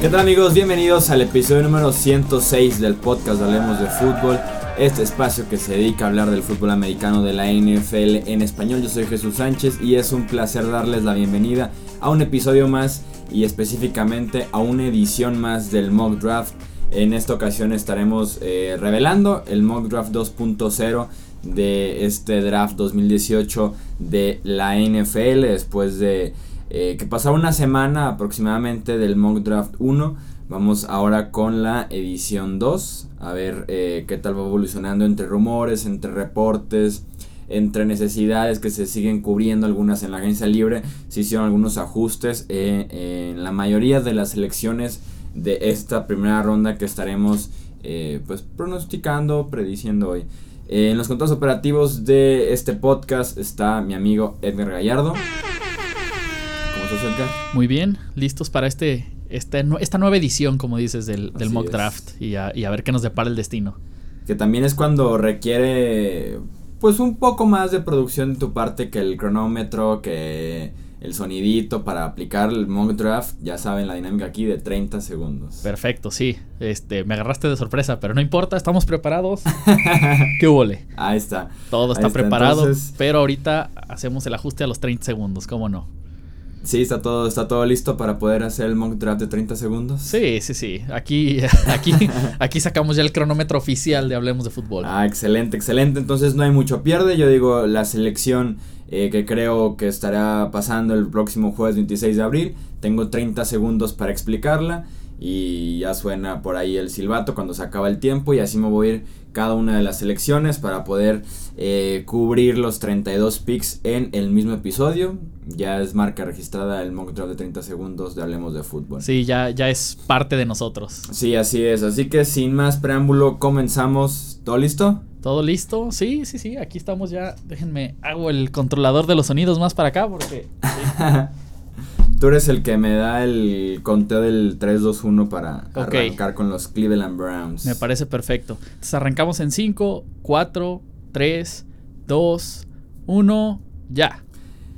¿Qué tal amigos? Bienvenidos al episodio número 106 del podcast Hablemos de Fútbol. Este espacio que se dedica a hablar del fútbol americano de la NFL en español. Yo soy Jesús Sánchez y es un placer darles la bienvenida a un episodio más y específicamente a una edición más del Mock Draft. En esta ocasión estaremos eh, revelando el Mock Draft 2.0 de este draft 2018 de la NFL después de eh, que pasaba una semana aproximadamente del mock draft 1. Vamos ahora con la edición 2, a ver eh, qué tal va evolucionando entre rumores, entre reportes, entre necesidades que se siguen cubriendo, algunas en la agencia libre, se hicieron algunos ajustes eh, en la mayoría de las selecciones de esta primera ronda que estaremos pues pronosticando, prediciendo hoy. En los controles operativos de este podcast está mi amigo Edgar Gallardo. Muy bien, listos para este, este esta nueva edición, como dices, del, mock draft y a, ver qué nos depara el destino. Que también es cuando requiere pues un poco más de producción de tu parte que el cronómetro, que el sonidito para aplicar el mock draft, ya saben la dinámica aquí de 30 segundos. Perfecto, sí. Este, me agarraste de sorpresa, pero no importa, estamos preparados. ¿Qué huele? Ahí está. Todo está preparado, pero ahorita hacemos el ajuste a los 30 segundos, ¿cómo no? Sí, está todo, está todo listo para poder hacer el mock draft de 30 segundos. Sí, sí, sí. Aquí, aquí, aquí sacamos ya el cronómetro oficial de Hablemos de Fútbol. Ah, excelente, excelente. Entonces no hay mucho pierde. Yo digo la selección eh, que creo que estará pasando el próximo jueves 26 de abril. Tengo 30 segundos para explicarla y ya suena por ahí el silbato cuando se acaba el tiempo y así me voy a ir cada una de las selecciones para poder eh, cubrir los 32 picks en el mismo episodio. Ya es marca registrada el mock draft de 30 segundos de Hablemos de Fútbol. Sí, ya, ya es parte de nosotros. Sí, así es. Así que sin más preámbulo, comenzamos. ¿Todo listo? ¿Todo listo? Sí, sí, sí. Aquí estamos ya. Déjenme, hago el controlador de los sonidos más para acá porque... Tú eres el que me da el conteo del 3-2-1 para arrancar con los Cleveland Browns. Me parece perfecto. Entonces arrancamos en 5, 4, 3, 2, 1, ya.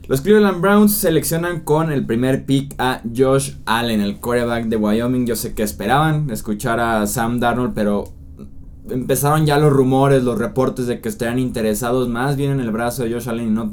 Los Cleveland Browns seleccionan con el primer pick a Josh Allen, el quarterback de Wyoming. Yo sé que esperaban escuchar a Sam Darnold, pero empezaron ya los rumores, los reportes de que estarían interesados más bien en el brazo de Josh Allen y no,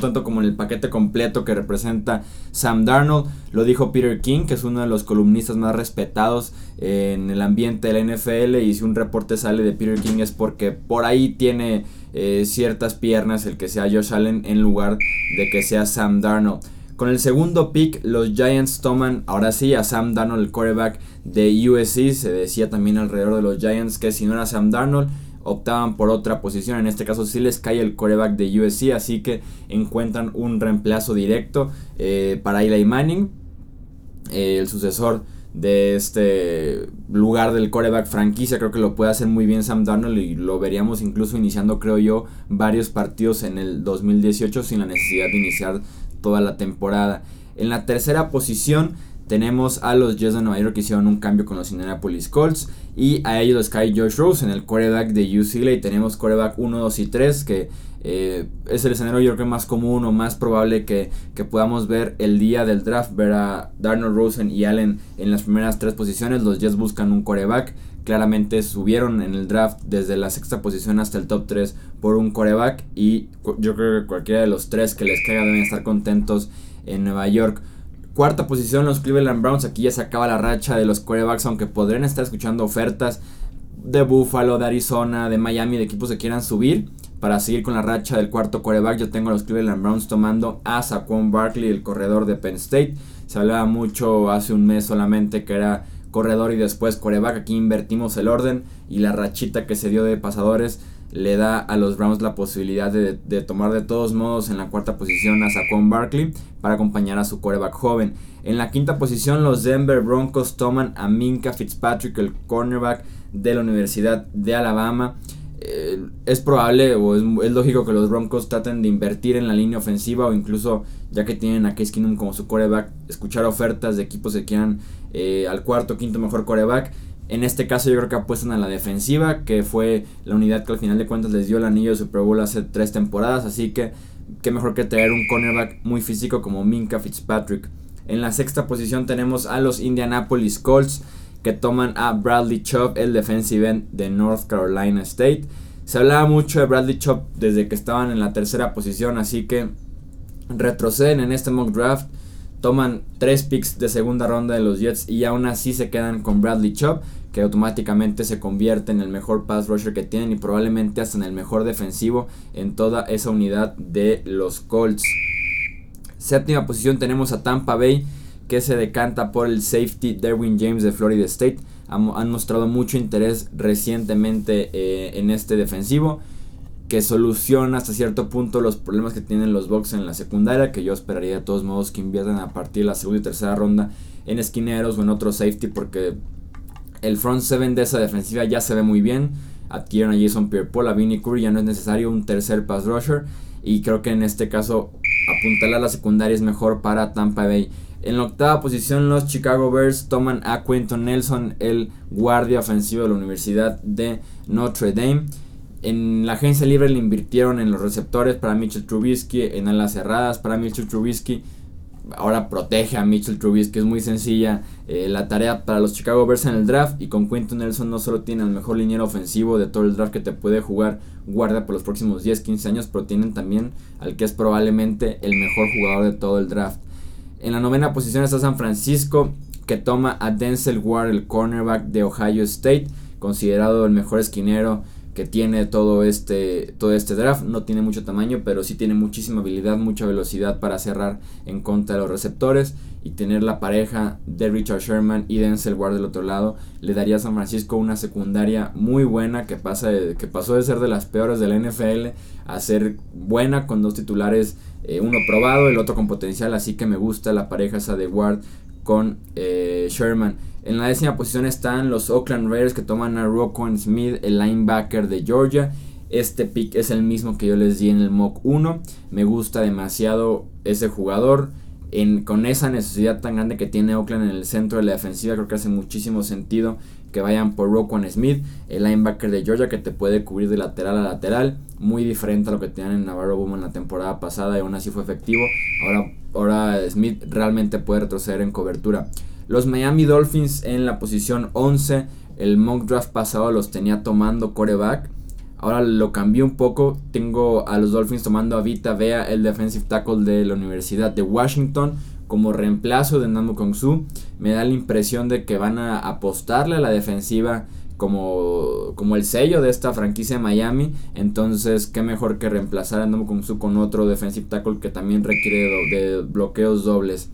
tanto como en el paquete completo que representa Sam Darnold. Lo dijo Peter King, que es uno de los columnistas más respetados en el ambiente de la NFL. Y si un reporte sale de Peter King es porque por ahí tiene eh, ciertas piernas el que sea Josh Allen en lugar de que sea Sam Darnold. Con el segundo pick, los Giants toman ahora sí a Sam Darnold, el quarterback de USC. Se decía también alrededor de los Giants que si no era Sam Darnold, optaban por otra posición. En este caso sí les cae el quarterback de USC, así que encuentran un reemplazo directo eh, para Eli Manning, eh, el sucesor de este lugar del coreback franquicia. Creo que lo puede hacer muy bien Sam Darnold y lo veríamos incluso iniciando, creo yo, varios partidos en el 2018 sin la necesidad de iniciar toda la temporada. En la tercera posición tenemos a los Jets de Nueva York que hicieron un cambio con los Indianapolis Colts. Y a ellos les cae Josh Rose en el quarterback de UCLA. Y tenemos quarterback 1, 2 y 3 que eh, es el escenario yo creo más común o más probable que, que, podamos ver el día del draft. Ver a Darnold Rosen y Allen en las primeras tres posiciones. Los Jets buscan un quarterback claramente subieron en el draft desde la sexta posición hasta el top 3 por un coreback y yo creo que cualquiera de los tres que les caiga deben estar contentos en Nueva York. Cuarta posición los Cleveland Browns, aquí ya se acaba la racha de los corebacks, aunque podrían estar escuchando ofertas de Buffalo, de Arizona, de Miami, de equipos que quieran subir para seguir con la racha del cuarto coreback. Yo tengo a los Cleveland Browns tomando a Saquon Barkley, el corredor de Penn State. Se hablaba mucho hace un mes solamente que era corredor y después coreback. Aquí invertimos el orden y la rachita que se dio de pasadores le da a los Browns la posibilidad de, tomar de todos modos en la cuarta posición a Saquon Barkley para acompañar a su coreback joven. En la quinta posición los Denver Broncos toman a Minka Fitzpatrick, el cornerback de la Universidad de Alabama. Eh, es probable o es, lógico que los Broncos traten de invertir en la línea ofensiva o incluso ya que tienen a Case Keenum como su coreback, escuchar ofertas de equipos que quieran eh, al cuarto, quinto mejor coreback. En este caso yo creo que apuestan a la defensiva, que fue la unidad que al final de cuentas les dio el anillo de Super Bowl hace tres temporadas, así que qué mejor que traer un cornerback muy físico como Minka Fitzpatrick. En la sexta posición tenemos a los Indianapolis Colts que toman a Bradley Chubb, el defensive end de North Carolina State. Se hablaba mucho de Bradley Chubb desde que estaban en la tercera posición, así que retroceden en este mock draft, toman tres picks de segunda ronda de los Jets y aún así se quedan con Bradley Chubb, que automáticamente se convierte en el mejor pass rusher que tienen y probablemente hasta en el mejor defensivo en toda esa unidad de los Colts. Séptima posición tenemos a Tampa Bay que se decanta por el safety Derwin James de Florida State. Han, mostrado mucho interés recientemente eh, en este defensivo que soluciona hasta cierto punto los problemas que tienen los Bucks en la secundaria, que yo esperaría de todos modos que inviertan a partir de la segunda y tercera ronda en esquineros o en otro safety, porque el front seven de esa defensiva ya se ve muy bien. Adquieren a Jason Pierre-Paul, a Vinny Curry, ya no es necesario un tercer pass rusher. Y creo que en este caso apuntalar a la secundaria es mejor para Tampa Bay. En la octava posición los Chicago Bears toman a Quentin Nelson, el guardia ofensivo de la Universidad de Notre Dame. En la agencia libre le invirtieron en los receptores para Mitchell Trubisky, en alas cerradas para Mitchell Trubisky. Ahora protege a Mitchell Trubisky, es muy sencilla eh, la tarea para los Chicago Bears en el draft. Y con Quentin Nelson no solo tiene el mejor liniero ofensivo de todo el draft que te puede jugar guardia por los próximos 10-15 años, pero tienen también al que es probablemente el mejor jugador de todo el draft. En la novena posición está San Francisco, que toma a Denzel Ward, el cornerback de Ohio State, considerado el mejor esquinero que tiene todo este, todo este draft. No tiene mucho tamaño, pero sí tiene muchísima habilidad, mucha velocidad para cerrar en contra de los receptores. Y tener la pareja de Richard Sherman y Denzel Ward del otro lado le daría a San Francisco una secundaria muy buena que, pasa que pasó de ser de las peores de la NFL a ser buena con dos titulares eh, uno probado, el otro con potencial, así que me gusta la pareja esa de Ward con eh, Sherman. En la décima posición están los Oakland Raiders que toman a Roquan Smith, el linebacker de Georgia. Este pick es el mismo que yo les di en el mock 1. Me gusta demasiado ese jugador. En, con esa necesidad tan grande que tiene Oakland en el centro de la defensiva, creo que hace muchísimo sentido que vayan por Roquan Smith, el linebacker de Georgia que te puede cubrir de lateral a lateral, muy diferente a lo que tenían en Navarro Boom en la temporada pasada y aún así fue efectivo. Ahora, ahora Smith realmente puede retroceder en cobertura. Los Miami Dolphins en la posición 11, el mock draft pasado los tenía tomando coreback. Ahora lo cambié un poco. Tengo a los Dolphins tomando a Vita Vea, el defensive tackle de la Universidad de Washington como reemplazo de Namu Kong Su. Me da la impresión de que van a apostarle a la defensiva como, como el sello de esta franquicia de Miami. Entonces, qué mejor que reemplazar a Namu Kong Su con otro defensive tackle que también requiere de bloqueos dobles.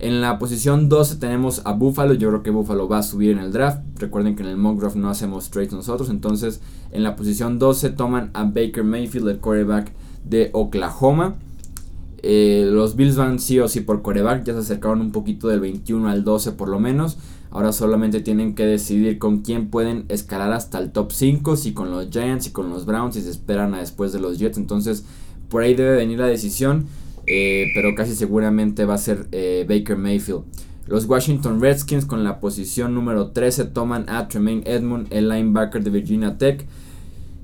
En la posición 12 tenemos a Buffalo. Yo creo que Buffalo va a subir en el draft. Recuerden que en el mock draft no hacemos trades nosotros. Entonces, en la posición 12 toman a Baker Mayfield, el quarterback de Oklahoma. Eh, los Bills van sí o sí por coreback, ya se acercaron un poquito del 21 al 12 por lo menos. Ahora solamente tienen que decidir con quién pueden escalar hasta el top 5, si con los Giants, y con los Browns, si se esperan a después de los Jets. Entonces por ahí debe venir la decisión, eh, pero casi seguramente va a ser eh, Baker Mayfield. Los Washington Redskins con la posición número 13 toman a Tremaine Edmund, el linebacker de Virginia Tech.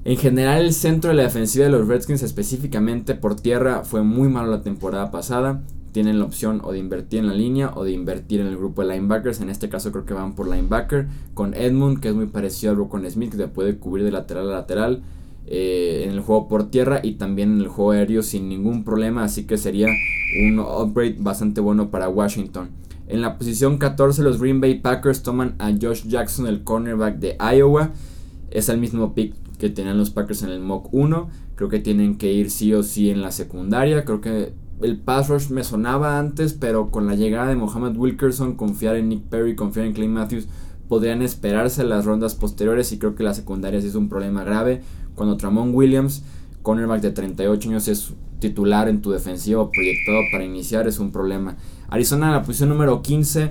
En general, el centro de la defensiva de los Redskins, específicamente por tierra, fue muy malo la temporada pasada. Tienen la opción o de invertir en la línea o de invertir en el grupo de linebackers. En este caso, creo que van por linebacker. Con Edmund, que es muy parecido a Rocon Smith, que te puede cubrir de lateral a lateral. Eh, en el juego por tierra y también en el juego aéreo sin ningún problema. Así que sería un upgrade bastante bueno para Washington. En la posición 14, los Green Bay Packers toman a Josh Jackson, el cornerback de Iowa. Es el mismo pick que tenían los Packers en el mock 1. Creo que tienen que ir sí o sí en la secundaria. Creo que el pass rush me sonaba antes, pero con la llegada de Mohamed Wilkerson, confiar en Nick Perry, confiar en Clay Matthews, podrían esperarse las rondas posteriores y creo que la secundaria sí es un problema grave. Cuando Tramon Williams, cornerback de 38 años, es titular en tu defensivo proyectado para iniciar, es un problema. Arizona en la posición número 15,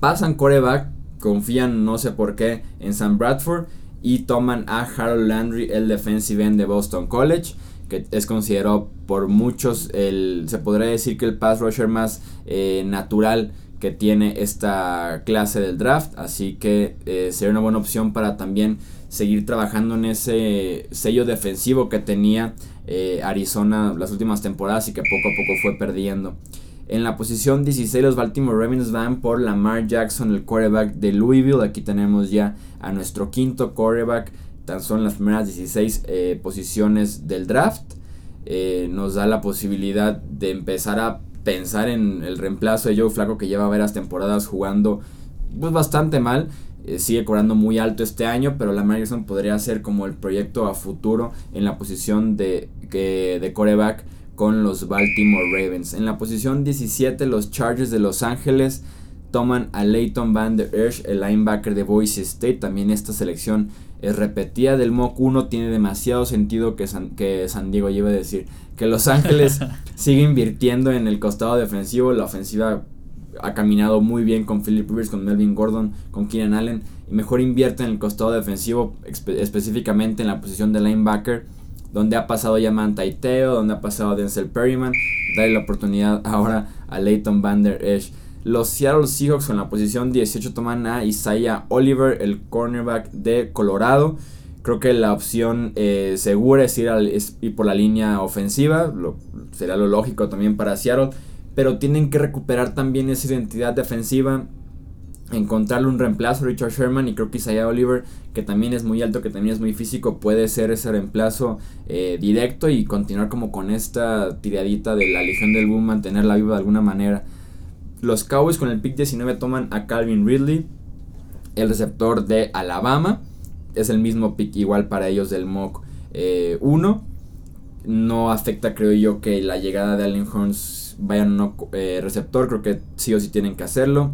pasan coreback, confían no sé por qué en Sam Bradford y toman a Harold Landry, el defensive end de Boston College, que es considerado por muchos, el, se podría decir que el pass rusher más eh, natural que tiene esta clase del draft, así que eh, sería una buena opción para también seguir trabajando en ese sello defensivo que tenía eh, Arizona las últimas temporadas y que poco a poco fue perdiendo. En la posición 16 los Baltimore Ravens van por Lamar Jackson, el quarterback de Louisville. Aquí tenemos ya a nuestro quinto quarterback. Tan son las primeras 16 eh, posiciones del draft. Nos da la posibilidad de empezar a pensar en el reemplazo de Joe Flaco que lleva varias temporadas jugando pues, bastante mal. Eh, sigue cobrando muy alto este año, pero Lamar Jackson podría ser como el proyecto a futuro en la posición de, de coreback con los Baltimore Ravens. En la posición 17 los Chargers de Los Ángeles toman a Leighton Van Der Esch, el linebacker de Boise State. También esta selección es repetida del MOC 1. Tiene demasiado sentido que San, que San Diego lleve a decir que Los Ángeles sigue invirtiendo en el costado defensivo. La ofensiva ha caminado muy bien con Philip Rivers, con Melvin Gordon, con Keenan Allen. Y mejor invierte en el costado defensivo, específicamente en la posición de linebacker donde ha pasado ya Taiteo, donde ha pasado Denzel Perryman, darle la oportunidad ahora a Leighton Van Der Esch. Los Seattle Seahawks con la posición 18 toman a Isaiah Oliver, el cornerback de Colorado. Creo que la opción eh, segura es ir, al, por la línea ofensiva, lo, será lo lógico también para Seattle, pero tienen que recuperar también esa identidad defensiva encontrarle un reemplazo a Richard Sherman y creo que Isaiah Oliver que también es muy alto que también es muy físico puede ser ese reemplazo eh, directo y continuar como con esta tiradita de la Legión del Boom mantenerla viva de alguna manera los Cowboys con el pick 19 toman a Calvin Ridley el receptor de Alabama. Es el mismo pick igual para ellos del mock 1 eh, no afecta creo yo que la llegada de Allen Horns vaya a un eh, receptor. Creo que sí o sí tienen que hacerlo.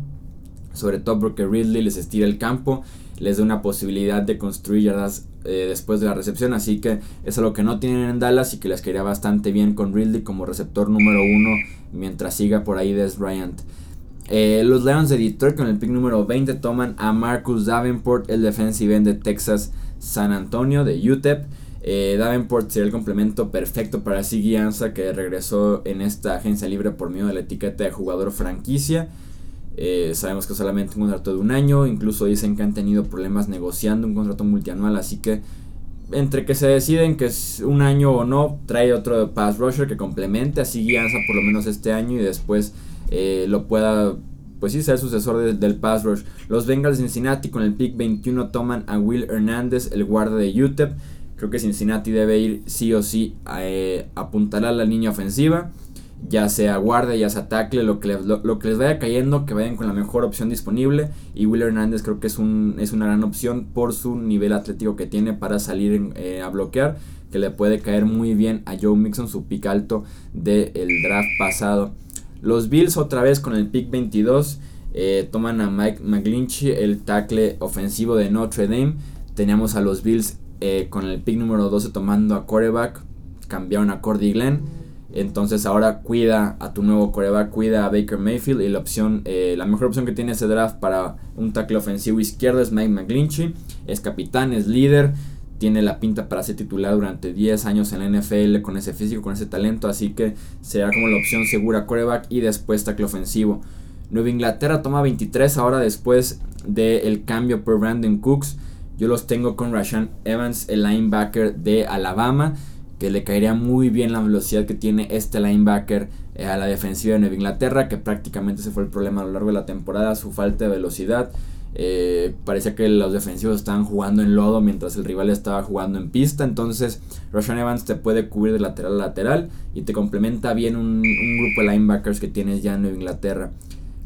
Sobre todo porque Ridley les estira el campo, les da una posibilidad de construir yardas eh, después de la recepción, así que es algo que no tienen en Dallas y que les quedaría bastante bien con Ridley como receptor número uno mientras siga por ahí Des Bryant. Eh, los Lions de Detroit con el pick número 20 toman a Marcus Davenport, el defensive end de Texas San Antonio de UTEP. Eh, Davenport sería el complemento perfecto para Siggy Ansa que regresó en esta agencia libre por medio de la etiqueta de jugador franquicia. Eh, sabemos que solamente un contrato de un año, incluso dicen que han tenido problemas negociando un contrato multianual, así que entre que se deciden que es un año o no, trae otro pass rusher que complemente, así Guianza por lo menos este año y después eh, lo pueda, pues sí, ser sucesor del pass rush. Los Bengals de Cincinnati con el pick 21 toman a Will Hernández, el guarda de UTEP. Creo que Cincinnati debe ir sí o sí a eh, apuntar a la línea ofensiva ya sea guardia, ya sea tackle, lo que, les, lo, que les vaya cayendo, que vayan con la mejor opción disponible. Y Will Hernández creo que es, un, es una gran opción por su nivel atlético que tiene para salir eh, a bloquear, que le puede caer muy bien a Joe Mixon, su pick alto del draft pasado. Los Bills otra vez con el pick 22 eh, toman a Mike McGlinchey, el tackle ofensivo de Notre Dame. Teníamos a los Bills eh, con el pick número 12 tomando a quarterback, cambiaron a Cordy Glenn entonces ahora cuida a tu nuevo coreback, cuida a Baker Mayfield y la opción, eh, la mejor opción que tiene ese draft para un tackle ofensivo izquierdo es Mike McGlinchey. Es capitán, es líder, tiene la pinta para ser titular durante 10 años en la NFL con ese físico, con ese talento, así que será como la opción segura coreback y después tackle ofensivo. Nueva Inglaterra toma 23 ahora después del cambio por Brandon Cooks. Yo los tengo con Rashan Evans, el linebacker de Alabama que le caería muy bien la velocidad que tiene este linebacker eh, a la defensiva de Nueva Inglaterra, que prácticamente se fue el problema a lo largo de la temporada, su falta de velocidad. Eh, parecía que los defensivos estaban jugando en lodo mientras el rival estaba jugando en pista. Entonces, Roshan Evans te puede cubrir de lateral a lateral y te complementa bien un, grupo de linebackers que tienes ya en Nueva Inglaterra.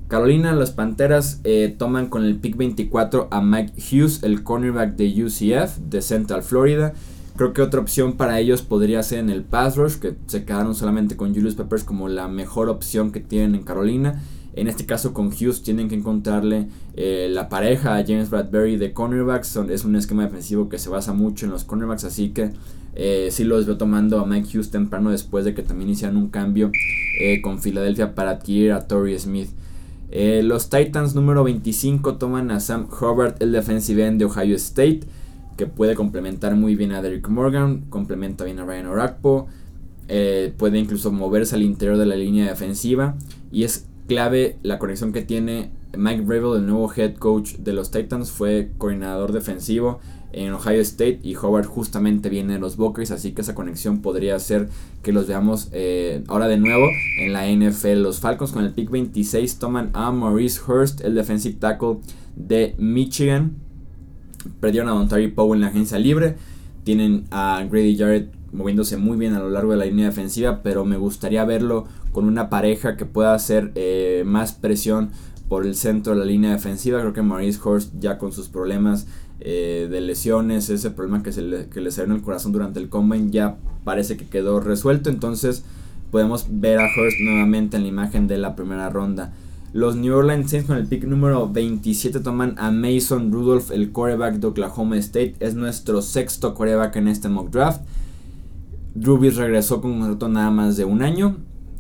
Carolina, los Panteras eh, toman con el pick 24 a Mike Hughes, el cornerback de UCF de Central Florida. Creo que otra opción para ellos podría ser en el pass rush, que se quedaron solamente con Julius Peppers como la mejor opción que tienen en Carolina. En este caso con Hughes tienen que encontrarle eh, la pareja a James Bradbury de cornerbacks. es un esquema defensivo que se basa mucho en los cornerbacks, así que eh, sí los veo tomando a Mike Hughes temprano después de que también hicieron un cambio eh, con Filadelfia para adquirir a Torrey Smith. los Titans número 25 toman a Sam Hobart, el defensive end de Ohio State que puede complementar muy bien a Derrick Morgan, complementa bien a Ryan Orakpo, eh, puede incluso moverse al interior de la línea defensiva y es clave la conexión que tiene Mike Breville, el nuevo head coach de los Titans, fue coordinador defensivo en Ohio State y Howard justamente viene de los Buckeyes, así que esa conexión podría ser que los veamos eh, ahora de nuevo en la NFL. Los Falcons con el pick 26 toman a Maurice Hurst, el defensive tackle de Michigan. Perdieron a Don Terry Powell en la agencia libre. Tienen a Grady Jarrett moviéndose muy bien a lo largo de la línea defensiva, pero me gustaría verlo con una pareja que pueda hacer eh, más presión por el centro de la línea defensiva. Creo que Maurice Hurst ya con sus problemas eh, de lesiones, ese problema que, se le, que le salió en el corazón durante el combine ya parece que quedó resuelto. Entonces podemos ver a Hurst nuevamente en la imagen de la primera ronda. Los New Orleans Saints con el pick número 27 toman a Mason Rudolph, el quarterback de Oklahoma State. Es nuestro sexto quarterback en este mock draft. Rubis regresó con un contrato nada más de un año,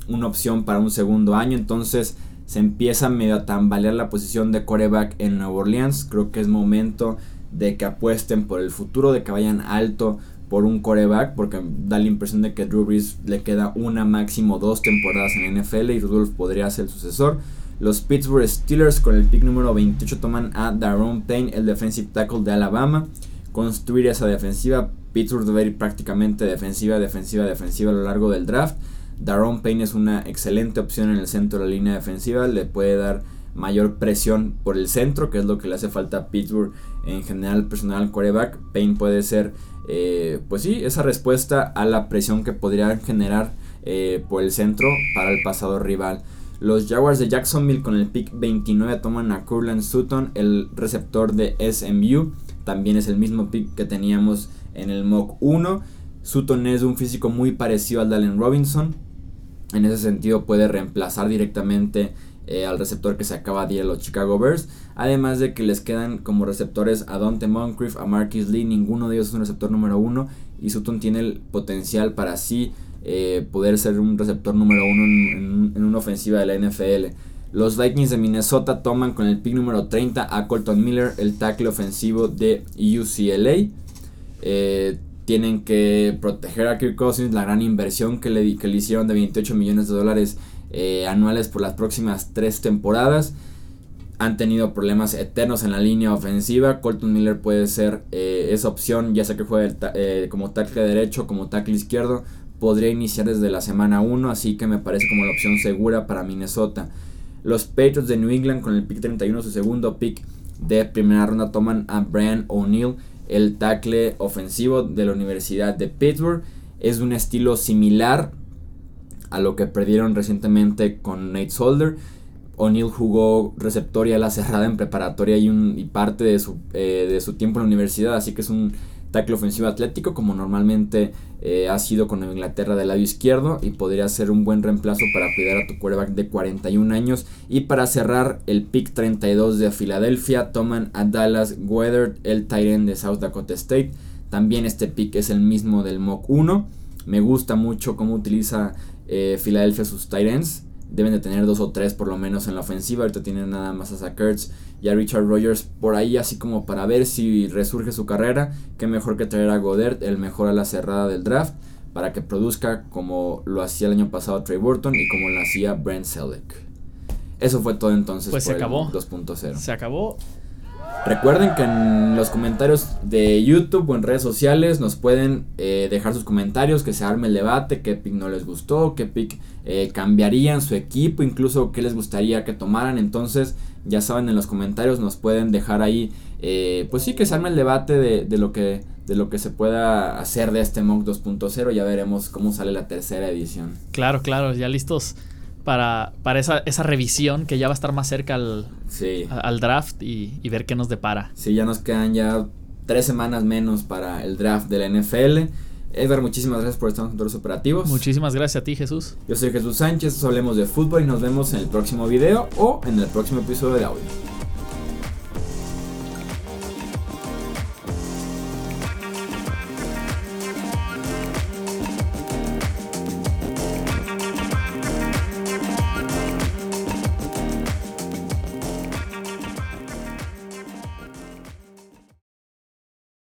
una opción para un segundo año. Entonces se empieza medio a tambalear la posición de quarterback en Nueva Orleans. Creo que es momento de que apuesten por el futuro, de que vayan alto por un coreback, porque da la impresión de que Drew le queda una máximo dos temporadas en NFL y Rudolph podría ser el sucesor. Los Pittsburgh Steelers con el pick número 28 toman a Daron Payne, el defensive tackle de Alabama. Construir esa defensiva. Pittsburgh debe ir prácticamente defensiva, defensiva, defensiva a lo largo del draft. Daron Payne es una excelente opción en el centro de la línea defensiva. Le puede dar mayor presión por el centro, que es lo que le hace falta a Pittsburgh en general personal quarterback. Payne puede ser, eh, pues sí, esa respuesta a la presión que podría generar eh, por el centro para el pasado rival. Los Jaguars de Jacksonville con el pick 29 toman a Curland Sutton, el receptor de SMU. También es el mismo pick que teníamos en el mock 1. Sutton es un físico muy parecido al de Robinson. En ese sentido puede reemplazar directamente eh, al receptor que se acaba de ir a los Chicago Bears. Además de que les quedan como receptores a Dante Moncrief, a Marquis Lee. Ninguno de ellos es un receptor número 1. Y Sutton tiene el potencial para así eh, poder ser un receptor número uno en, una ofensiva de la NFL. Los Vikings de Minnesota toman con el pick número 30 a Colton Miller, el tackle ofensivo de UCLA. Eh, tienen que proteger a Kirk Cousins, la gran inversión que le, que le hicieron de 28 millones de dólares eh, anuales por las próximas tres temporadas. Han tenido problemas eternos en la línea ofensiva. Colton Miller puede ser esa opción, ya sea que juegue como tackle derecho, como tackle izquierdo podría iniciar desde la semana 1, así que me parece como la opción segura para Minnesota. Los Patriots de New England con el pick 31, su segundo pick de primera ronda, toman a Brian O'Neill, el tackle ofensivo de la Universidad de Pittsburgh. Es un estilo similar a lo que perdieron recientemente con Nate Solder. O'Neill jugó receptor y a la cerrada en preparatoria y, un, y parte de su, eh, de su tiempo en la universidad, así que es un tackle ofensivo atlético como normalmente eh, ha sido con Inglaterra del lado izquierdo y podría ser un buen reemplazo para cuidar a tu quarterback de 41 años. Y para cerrar el pick 32 de Filadelfia toman a Dallas Weather el end de South Dakota State. También este pick es el mismo del mock 1 me gusta mucho cómo utiliza eh, Filadelfia sus ends deben de tener dos o tres por lo menos en la ofensiva. Ahorita tienen nada más a Zach y a Richard Rogers por ahí, así como para ver si resurge su carrera. Qué mejor que traer a Godert, el mejor a la cerrada del draft, para que produzca como lo hacía el año pasado Trey Burton y como lo hacía Brent Selleck. Eso fue todo entonces. Pues se acabó. 2.0. Se acabó. Recuerden que en los comentarios de YouTube o en redes sociales nos pueden eh, dejar sus comentarios, que se arme el debate, qué pick no les gustó, qué pick eh, cambiarían su equipo, incluso qué les gustaría que tomaran. Entonces, ya saben, en los comentarios nos pueden dejar ahí, eh, pues sí, que se arme el debate de, de, lo que, de lo que se pueda hacer de este Monk 2.0. Ya veremos cómo sale la tercera edición. Claro, claro, ya listos para, para esa, esa, revisión que ya va a estar más cerca al, al draft y, y, ver qué nos depara. Sí, ya nos quedan ya tres semanas menos para el draft de la NFL. Edgar, muchísimas gracias por estar con los operativos. Muchísimas gracias a ti, Jesús. Yo soy Jesús Sánchez, hablemos de fútbol y nos vemos en el próximo video o en el próximo episodio de audio.